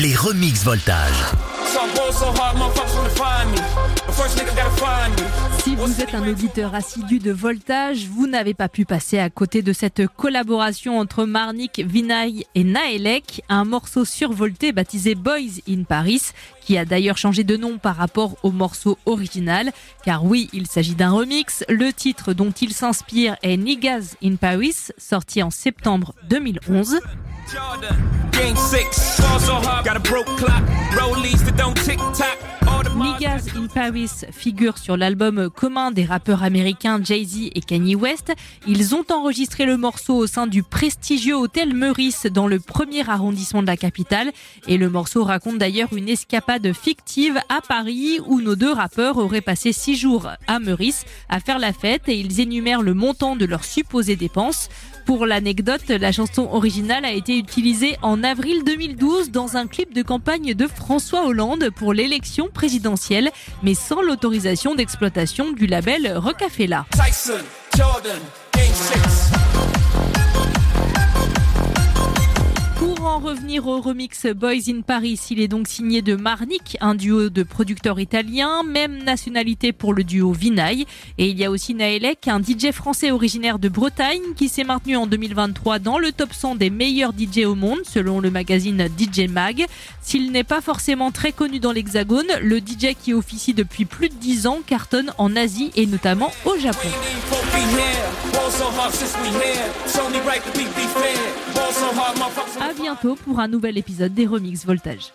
les remix voltage. Si vous êtes un auditeur assidu de Voltage, vous n'avez pas pu passer à côté de cette collaboration entre Marnik, Vinay et Naelek, un morceau survolté baptisé Boys in Paris, qui a d'ailleurs changé de nom par rapport au morceau original, car oui, il s'agit d'un remix. Le titre dont il s'inspire est Niggas in Paris, sorti en septembre 2011. Niggas in Paris figure sur l'album commun des rappeurs américains Jay-Z et Kanye West. Ils ont enregistré le morceau au sein du prestigieux hôtel Meurice dans le premier arrondissement de la capitale. Et le morceau raconte d'ailleurs une escapade fictive à Paris où nos deux rappeurs auraient passé six jours à Meurice à faire la fête et ils énumèrent le montant de leurs supposées dépenses. Pour l'anecdote, la chanson originale a été utilisée en avril 2012 dans un clip de campagne de François Hollande pour l'élection présidentielle, mais sans l'autorisation d'exploitation du label Rocafella. En revenir au remix Boys in Paris, il est donc signé de Marnik, un duo de producteurs italiens, même nationalité pour le duo Vinay. Et il y a aussi Naelek, un DJ français originaire de Bretagne qui s'est maintenu en 2023 dans le top 100 des meilleurs DJ au monde, selon le magazine DJ Mag. S'il n'est pas forcément très connu dans l'Hexagone, le DJ qui officie depuis plus de 10 ans cartonne en Asie et notamment au Japon. Bientôt pour un nouvel épisode des Remix Voltage.